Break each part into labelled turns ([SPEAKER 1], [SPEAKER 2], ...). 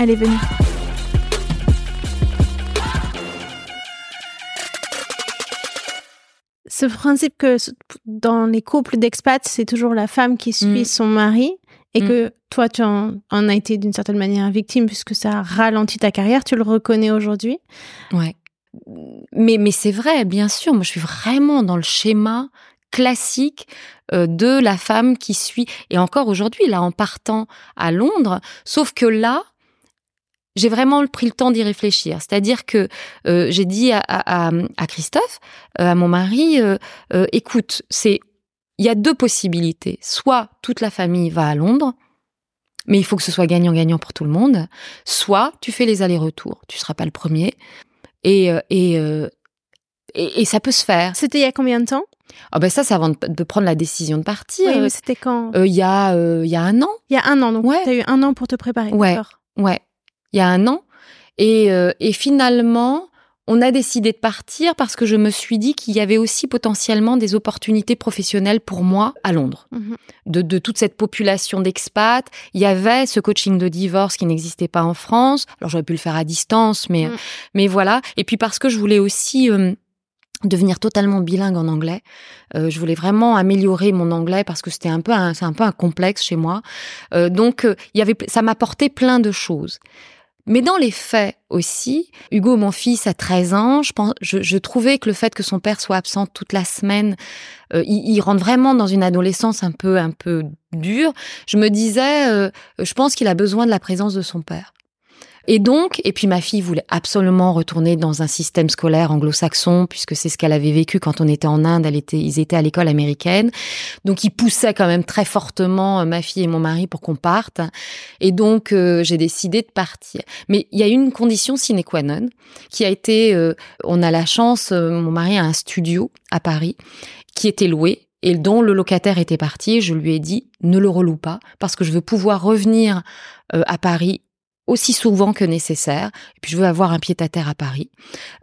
[SPEAKER 1] Allez, venez. Ce principe que dans les couples d'expats, c'est toujours la femme qui suit mm. son mari et mm. que toi, tu en, as été d'une certaine manière victime puisque ça ralentit ta carrière, tu le reconnais aujourd'hui.
[SPEAKER 2] Ouais. Mais, mais c'est vrai, bien sûr. Moi, je suis vraiment dans le schéma classique euh, de la femme qui suit. Et encore aujourd'hui, là, en partant à Londres, sauf que là, j'ai vraiment pris le temps d'y réfléchir. C'est-à-dire que euh, j'ai dit à, à, à Christophe, euh, à mon mari, écoute, c'est il y a deux possibilités. Soit toute la famille va à Londres, mais il faut que ce soit gagnant-gagnant pour tout le monde. Soit tu fais les allers-retours. Tu seras pas le premier. Et, euh, euh, et, et, ça peut se faire.
[SPEAKER 1] C'était il y a combien de temps?
[SPEAKER 2] Ah ben ça, c'est avant de, prendre la décision de partir.
[SPEAKER 1] Oui, mais c'était quand?
[SPEAKER 2] Euh, Il y a il y a un an.
[SPEAKER 1] Il y a un an, donc ouais. tu as eu un an pour te préparer.
[SPEAKER 2] Ouais, ouais. Il y a un an. Et, et finalement, on a décidé de partir parce que je me suis dit qu'il y avait aussi potentiellement des opportunités professionnelles pour moi à Londres. Mhm. De, toute cette population d'expats, il y avait ce coaching de divorce qui n'existait pas en France. Alors j'aurais pu le faire à distance, mais, mhm. mais voilà. Et puis parce que je voulais aussi... Euh, devenir totalement bilingue en anglais. Euh, je voulais vraiment améliorer mon anglais parce que c'était un peu un, c'est un peu un complexe chez moi. Euh, donc il y avait ça m'apportait plein de choses. Mais dans les faits aussi, Hugo, mon fils, a 13 ans. Je, je, trouvais que le fait que son père soit absent toute la semaine, euh, il, rentre vraiment dans une adolescence un peu, un peu dure. Je me disais, euh, je pense qu'il a besoin de la présence de son père. Et donc, et puis ma fille voulait absolument retourner dans un système scolaire anglo-saxon, puisque c'est ce qu'elle avait vécu quand on était en Inde. Elle était, ils étaient à l'école américaine. Donc, ils poussaient quand même très fortement euh, ma fille et mon mari pour qu'on parte. Et donc, euh, j'ai décidé de partir. Mais il y a une condition sine qua non qui a été, euh, on a la chance, mon mari a un studio à Paris qui était loué et dont le locataire était parti, je lui ai dit ne le reloue pas parce que je veux pouvoir revenir à Paris aussi souvent que nécessaire. Et puis je veux avoir un pied à terre à Paris.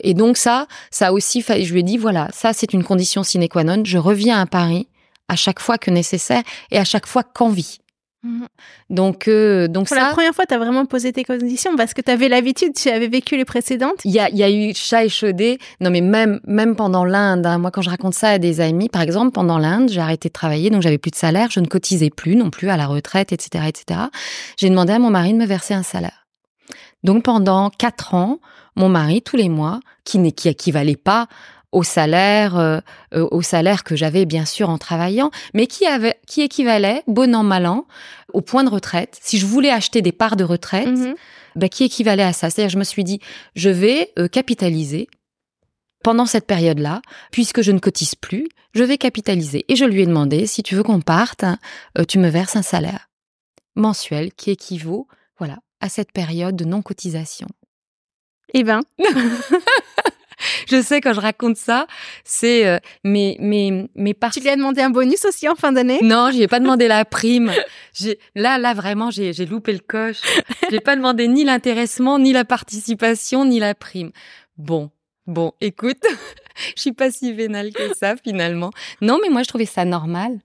[SPEAKER 2] Et donc ça, ça aussi, je lui ai dit voilà, ça c'est une condition sine qua non. Je reviens à Paris à chaque fois que nécessaire et à chaque fois qu'envie. Mhm. Donc, euh, donc
[SPEAKER 1] Pour la première fois, tu as vraiment posé tes conditions parce que tu avais l'habitude, tu avais vécu les précédentes.
[SPEAKER 2] Il y a, y a eu chat échaudé. Non, mais même, même pendant l'Inde, hein, moi, quand je raconte ça à des amis, par exemple, pendant l'Inde, j'ai arrêté de travailler, donc j'avais plus de salaire, je ne cotisais plus non plus à la retraite, etc., etc. J'ai demandé à mon mari de me verser un salaire. Donc pendant quatre ans, mon mari, tous les mois, qui, qui équivalait pas au salaire, au salaire que j'avais bien sûr en travaillant, mais qui avait, qui équivalait, bon an mal an, au point de retraite. Si je voulais acheter des parts de retraite, mm-hmm. bah, qui équivalait à ça? C'est-à-dire, je me suis dit, je vais capitaliser pendant cette période-là, puisque je ne cotise plus, je vais capitaliser. Et je lui ai demandé, si tu veux qu'on parte, euh, tu me verses un salaire mensuel qui équivaut, voilà, à cette période de non-cotisation.
[SPEAKER 1] Eh ben.
[SPEAKER 2] je sais quand je raconte ça, c'est euh, mais mais mais
[SPEAKER 1] Tu lui as demandé un bonus aussi en fin d'année?
[SPEAKER 2] Non, je ai pas demandé la prime. J'ai là là vraiment j'ai j'ai loupé le coche. J'ai pas demandé ni l'intéressement, ni la participation, ni la prime. Bon, Bon, écoute, je suis pas si vénale que ça finalement. Non, mais moi je trouvais ça normal.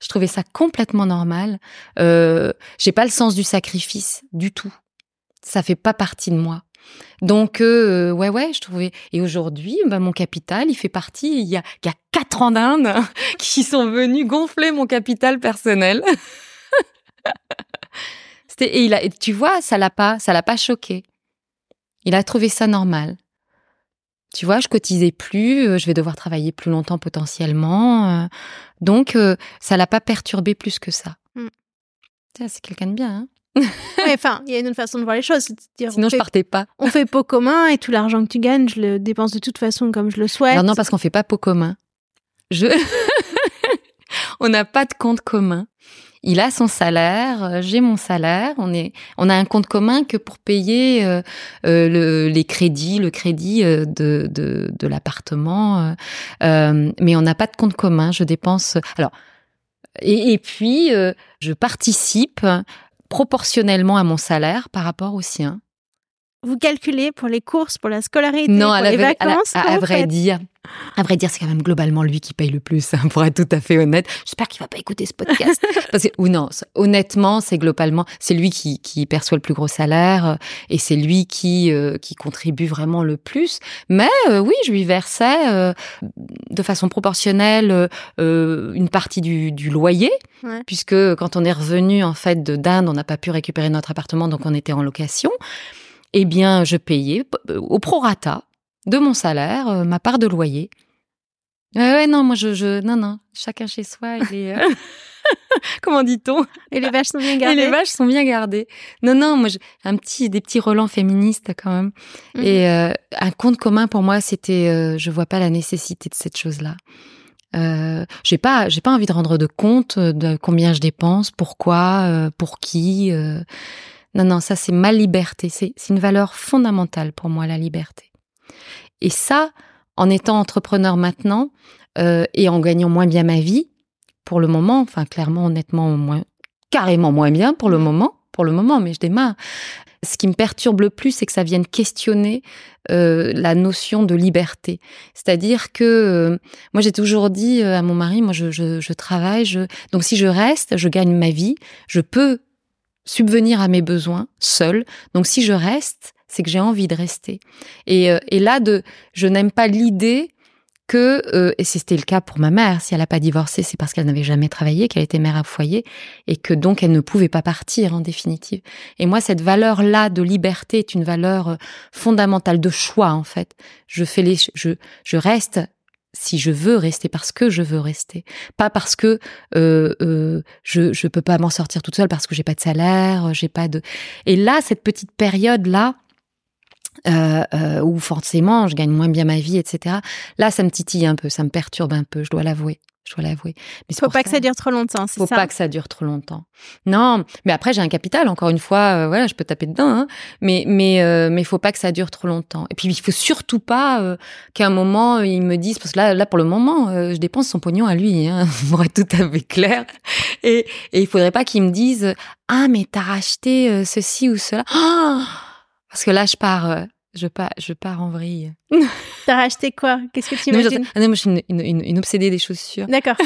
[SPEAKER 2] Je trouvais ça complètement normal. Euh, j'ai pas le sens du sacrifice du tout. Ça fait pas partie de moi. Donc euh, ouais ouais, je trouvais. Et aujourd'hui, bah, mon capital, il fait partie. Il y a, il y a quatre ans d'Inde qui sont venus gonfler mon capital personnel. C'était et il a. Tu vois, ça l'a pas, ça l'a pas choqué. Il a trouvé ça normal. Tu vois, je cotisais plus, euh, je vais devoir travailler plus longtemps potentiellement. Euh. donc, euh, ça l'a pas perturbé plus que ça. Mm. C'est quelqu'un de bien.
[SPEAKER 1] Hein enfin, il y a une autre façon de voir les choses.
[SPEAKER 2] Sinon, je partais pas.
[SPEAKER 1] On fait pot commun et tout l'argent que tu gagnes, je le dépense de toute façon comme je le souhaite.
[SPEAKER 2] non, parce qu'on fait pas pot commun. Je... on n'a pas de compte commun il a son salaire, euh, j'ai mon salaire, on est, on a un compte commun que pour payer euh, euh, les crédits, le crédit de, de, de l'appartement, mais on n'a pas de compte commun. Je dépense. Alors, et, et puis je participe proportionnellement à mon salaire par rapport au sien.
[SPEAKER 1] Vous calculez pour les courses, pour la scolarité, non, pour les vacances
[SPEAKER 2] à, à, à vrai dire, à vrai dire, c'est quand même globalement lui qui paye le plus, hein, pour être tout à fait honnête. J'espère qu'il va pas écouter ce podcast. Parce que, ou non, honnêtement, c'est globalement, c'est lui qui, qui perçoit le plus gros salaire euh, et c'est lui qui, euh, qui contribue vraiment le plus. Mais euh, oui, je lui versais de façon proportionnelle une partie du, du loyer, puisque quand on est revenu en fait de d'Inde, on n'a pas pu récupérer notre appartement, donc on était en location eh bien, je payais au prorata de mon salaire euh, ma part de loyer. Ouais, ouais, non, moi, je, je, non, non, chacun chez soi, euh, Comment dit-on?
[SPEAKER 1] Et les vaches sont bien gardées.
[SPEAKER 2] Et les vaches sont bien gardées. Non, non, moi, un petit, des petits relents féministes quand même. Mhm. Et euh, un compte commun pour moi, c'était, je vois pas la nécessité de cette chose-là. Euh, j'ai pas, j'ai pas envie de rendre de compte de combien je dépense, pourquoi, pour qui. Non, non, ça c'est ma liberté. C'est une valeur fondamentale pour moi, la liberté. Et ça, en étant entrepreneur maintenant euh, et en gagnant moins bien ma vie, pour le moment, enfin clairement, honnêtement, moins, carrément moins bien pour le mmh. moment, pour le moment, mais je démarre. Ce qui me perturbe le plus, c'est que ça vienne questionner euh, la notion de liberté. C'est-à-dire que euh, moi, j'ai toujours dit à mon mari, moi, je, je, je travaille, je... donc si je reste, je gagne ma vie, je peux subvenir à mes besoins seul. Donc si je reste, c'est que j'ai envie de rester. Et, euh, et là, de, je n'aime pas l'idée que, euh, et c'était le cas pour ma mère, si elle n'a pas divorcé, c'est parce qu'elle n'avait jamais travaillé, qu'elle était mère à foyer, et que donc elle ne pouvait pas partir en définitive. Et moi, cette valeur-là de liberté est une valeur euh, fondamentale de choix en fait. Je fais les, je, je reste si je veux rester parce que je veux rester, pas parce que euh, euh, je je peux pas m'en sortir toute seule parce que j'ai pas de salaire, j'ai pas de. Et là, cette petite période là. Euh, euh, où forcément je gagne moins bien ma vie, etc. Là, ça me titille un peu, ça me perturbe un peu, je dois l'avouer je dois l'avouer.
[SPEAKER 1] Mais faut pas que ça dure trop longtemps, c'est
[SPEAKER 2] ça. Faut pas que ça dure trop longtemps. Non, mais après j'ai un capital. Encore une fois, euh, voilà, je peux taper dedans. Hein. Mais mais euh, mais faut pas que ça dure trop longtemps. Et puis il faut surtout pas euh, qu'à un moment ils me disent parce que là là pour le moment je dépense son pognon à lui, hein, pour être tout à fait clair. Et et il faudrait pas qu'ils me disent ah mais t'as racheté ceci ou cela. Ah parce que là je pars je pars, je pars en vrille.
[SPEAKER 1] T'as racheté quoi? Qu'est-ce que tu imagines?
[SPEAKER 2] ah non, moi, je suis une, une, une obsédée des chaussures.
[SPEAKER 1] D'accord.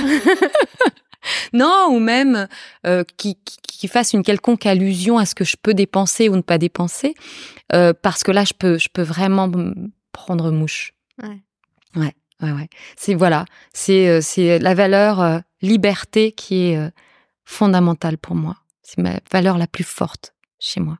[SPEAKER 2] non, ou même euh, qui, qui, fasse une quelconque allusion à ce que je peux dépenser ou ne pas dépenser, euh, parce que là, je peux, je peux vraiment prendre mouche. Ouais. Ouais, ouais, ouais. C'est voilà, c'est euh, c'est la valeur euh, liberté qui est fondamentale pour moi. C'est ma valeur la plus forte chez moi.